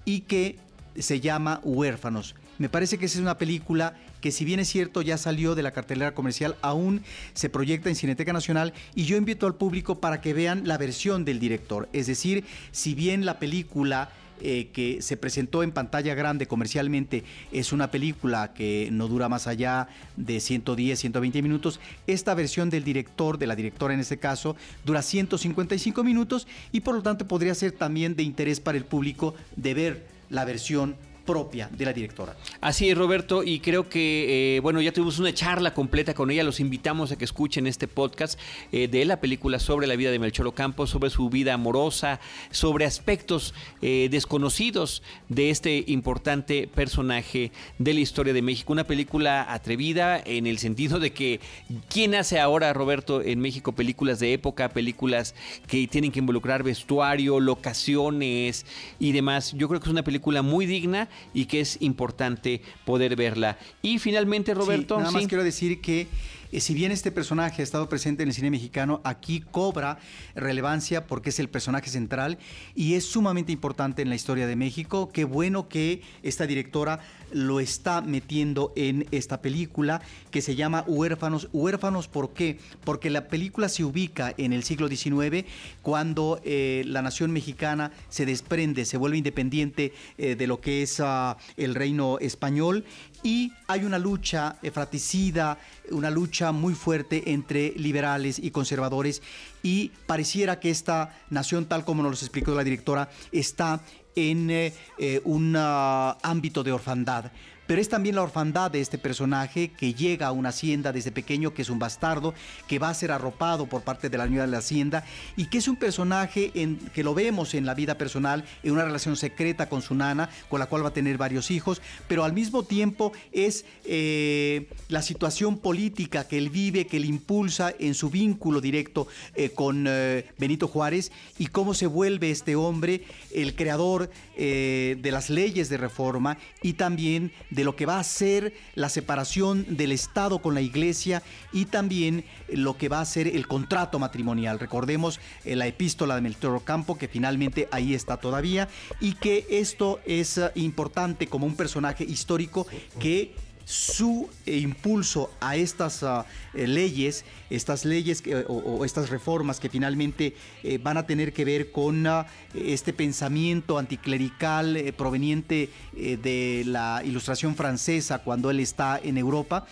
y que se llama Huérfanos. Me parece que esa es una película que si bien es cierto ya salió de la cartelera comercial, aún se proyecta en Cineteca Nacional y yo invito al público para que vean la versión del director. Es decir, si bien la película eh, que se presentó en pantalla grande comercialmente es una película que no dura más allá de 110, 120 minutos. Esta versión del director, de la directora en este caso, dura 155 minutos y por lo tanto podría ser también de interés para el público de ver la versión propia de la directora. Así es, Roberto, y creo que, eh, bueno, ya tuvimos una charla completa con ella, los invitamos a que escuchen este podcast eh, de la película sobre la vida de Melchor Ocampo, sobre su vida amorosa, sobre aspectos eh, desconocidos de este importante personaje de la historia de México. Una película atrevida en el sentido de que, ¿quién hace ahora, Roberto, en México películas de época, películas que tienen que involucrar vestuario, locaciones y demás? Yo creo que es una película muy digna y que es importante poder verla. Y finalmente, Roberto. Sí, nada más quiero decir que eh, si bien este personaje ha estado presente en el cine mexicano, aquí cobra relevancia porque es el personaje central y es sumamente importante en la historia de México. Qué bueno que esta directora lo está metiendo en esta película que se llama Huérfanos. Huérfanos, ¿por qué? Porque la película se ubica en el siglo XIX, cuando eh, la nación mexicana se desprende, se vuelve independiente eh, de lo que es uh, el reino español y hay una lucha fratricida, una lucha muy fuerte entre liberales y conservadores. Y pareciera que esta nación, tal como nos lo explicó la directora, está en eh, eh, un uh, ámbito de orfandad pero es también la orfandad de este personaje que llega a una hacienda desde pequeño, que es un bastardo, que va a ser arropado por parte de la señora de la hacienda y que es un personaje en, que lo vemos en la vida personal, en una relación secreta con su nana, con la cual va a tener varios hijos, pero al mismo tiempo es eh, la situación política que él vive, que le impulsa en su vínculo directo eh, con eh, Benito Juárez y cómo se vuelve este hombre el creador de las leyes de reforma y también de lo que va a ser la separación del Estado con la Iglesia y también lo que va a ser el contrato matrimonial. Recordemos eh, la epístola de Melchor Campo, que finalmente ahí está todavía, y que esto es uh, importante como un personaje histórico que su eh, impulso a estas uh, eh, leyes, estas leyes que, o, estas reformas que finalmente eh, van a tener que ver con uh, este pensamiento anticlerical proveniente de la ilustración francesa cuando él está en Europa,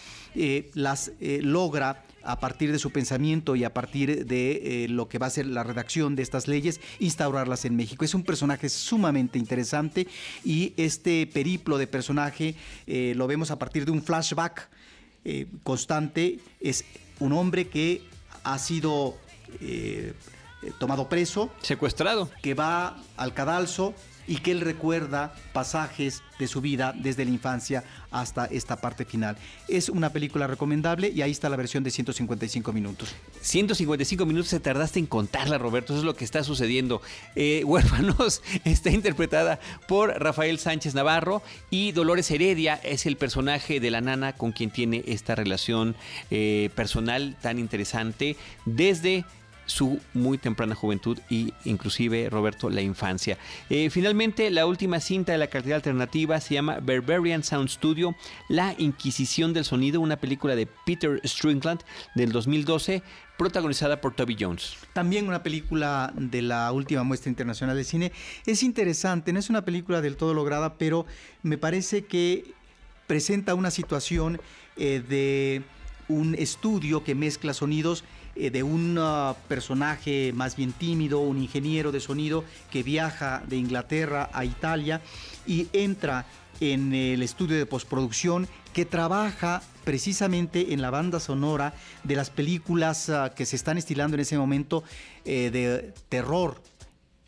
las logra a partir de su pensamiento y a partir de eh, lo que va a ser la redacción de estas leyes, instaurarlas en México. Es un personaje sumamente interesante y este periplo de personaje eh, lo vemos a partir de un flashback eh, constante. Es un hombre que ha sido tomado preso. Secuestrado. Que va al cadalso y que él recuerda pasajes de su vida desde la infancia hasta esta parte final. Es una película recomendable y ahí está la versión de 155 minutos. 155 minutos se tardaste en contarla, Roberto. Eso es lo que está sucediendo. Eh, [laughs] Huérfanos está interpretada por Rafael Sánchez Navarro y Dolores Heredia es el personaje de la nana con quien tiene esta relación eh, personal tan interesante desde su muy temprana juventud y inclusive Roberto la infancia. Eh, finalmente la última cinta de la cartera alternativa se llama Barbarian Sound Studio, La Inquisición del Sonido, una película de Peter Strickland del 2012 protagonizada por Toby Jones. También una película de la última muestra internacional de cine. Es interesante, no es una película del todo lograda, pero me parece que presenta una situación eh, de un estudio que mezcla sonidos eh, de un uh, personaje más bien tímido, un ingeniero de sonido que viaja de Inglaterra a Italia y entra en el estudio de postproducción que trabaja precisamente en la banda sonora de las películas uh, que se están estilando en ese momento eh, de terror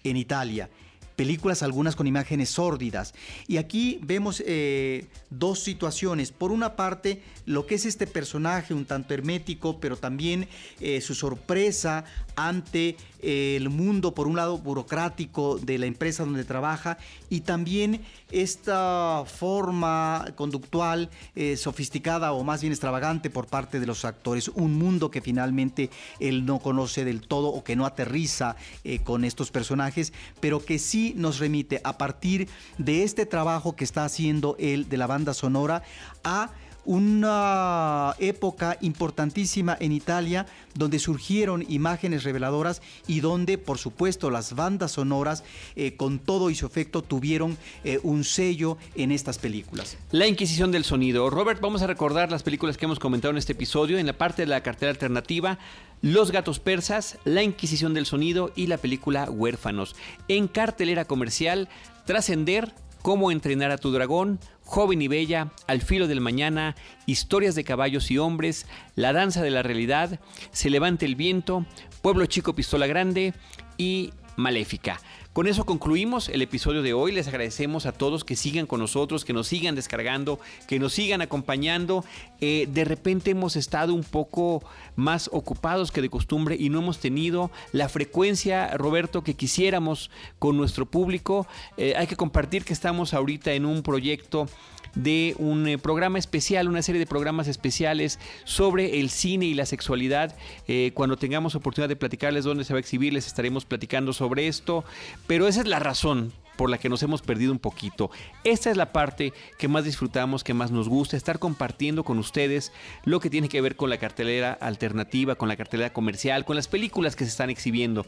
en Italia películas algunas con imágenes sórdidas. Y aquí vemos eh, dos situaciones. Por una parte, lo que es este personaje un tanto hermético, pero también eh, su sorpresa ante eh, el mundo, por un lado, burocrático de la empresa donde trabaja y también esta forma conductual eh, sofisticada o más bien extravagante por parte de los actores. Un mundo que finalmente él no conoce del todo o que no aterriza eh, con estos personajes, pero que sí nos remite a partir de este trabajo que está haciendo él de la banda sonora a una época importantísima en Italia donde surgieron imágenes reveladoras y donde por supuesto las bandas sonoras eh, con todo y su efecto tuvieron eh, un sello en estas películas. La Inquisición del Sonido. Robert, vamos a recordar las películas que hemos comentado en este episodio en la parte de la cartera alternativa. Los gatos persas, La Inquisición del Sonido y la película Huérfanos. En cartelera comercial, Trascender, Cómo entrenar a tu dragón, Joven y Bella, Al filo del mañana, Historias de caballos y hombres, La danza de la realidad, Se levante el viento, Pueblo chico, pistola grande y Maléfica. Con eso concluimos el episodio de hoy. Les agradecemos a todos que sigan con nosotros, que nos sigan descargando, que nos sigan acompañando. Eh, de repente hemos estado un poco más ocupados que de costumbre y no hemos tenido la frecuencia, Roberto, que quisiéramos con nuestro público. Eh, hay que compartir que estamos ahorita en un proyecto de un eh, programa especial, una serie de programas especiales sobre el cine y la sexualidad. Eh, cuando tengamos oportunidad de platicarles dónde se va a exhibir, les estaremos platicando sobre esto. Pero esa es la razón por la que nos hemos perdido un poquito. Esta es la parte que más disfrutamos, que más nos gusta, estar compartiendo con ustedes lo que tiene que ver con la cartelera alternativa, con la cartelera comercial, con las películas que se están exhibiendo.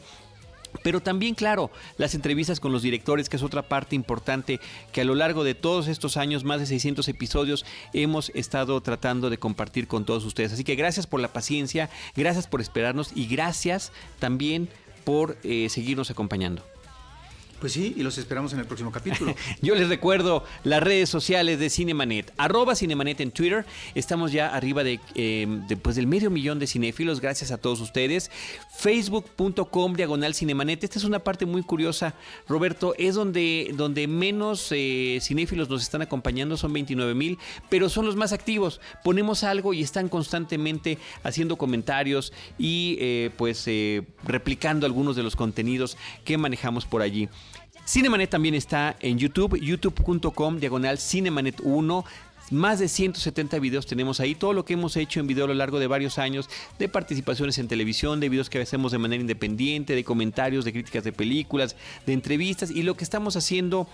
Pero también, claro, las entrevistas con los directores, que es otra parte importante que a lo largo de todos estos años, más de 600 episodios, hemos estado tratando de compartir con todos ustedes. Así que gracias por la paciencia, gracias por esperarnos y gracias también por eh, seguirnos acompañando. Pues sí, y los esperamos en el próximo capítulo. [laughs] Yo les recuerdo las redes sociales de Cinemanet, arroba Cinemanet en Twitter. Estamos ya arriba de, eh, pues del medio millón de cinéfilos, gracias a todos ustedes. Facebook.com diagonal Cinemanet. Esta es una parte muy curiosa, Roberto. Es donde, donde menos eh, cinéfilos nos están acompañando, son 29 mil, pero son los más activos. Ponemos algo y están constantemente haciendo comentarios y eh, pues replicando algunos de los contenidos que manejamos por allí. Cinemanet también está en YouTube, youtube.com diagonal Cinemanet 1. Más de 170 videos tenemos ahí, todo lo que hemos hecho en video a lo largo de varios años, de participaciones en televisión, de videos que hacemos de manera independiente, de comentarios, de críticas de películas, de entrevistas y lo que estamos haciendo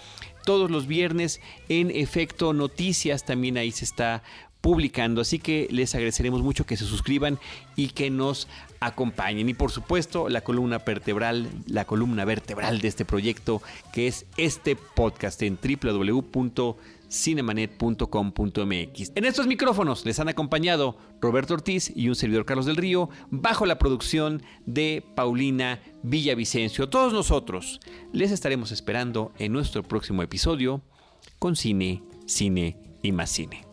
todos los viernes en efecto noticias también ahí se está publicando. Así que les agradeceremos mucho que se suscriban y que nos acompañen. Y por supuesto, la columna vertebral, la columna vertebral de este proyecto, que es este podcast en www.cinemanet.com.mx. En estos micrófonos les han acompañado Roberto Ortiz y un servidor Carlos del Río, bajo la producción de Paulina Villavicencio. Todos nosotros les estaremos esperando en nuestro próximo episodio con cine, cine y más cine.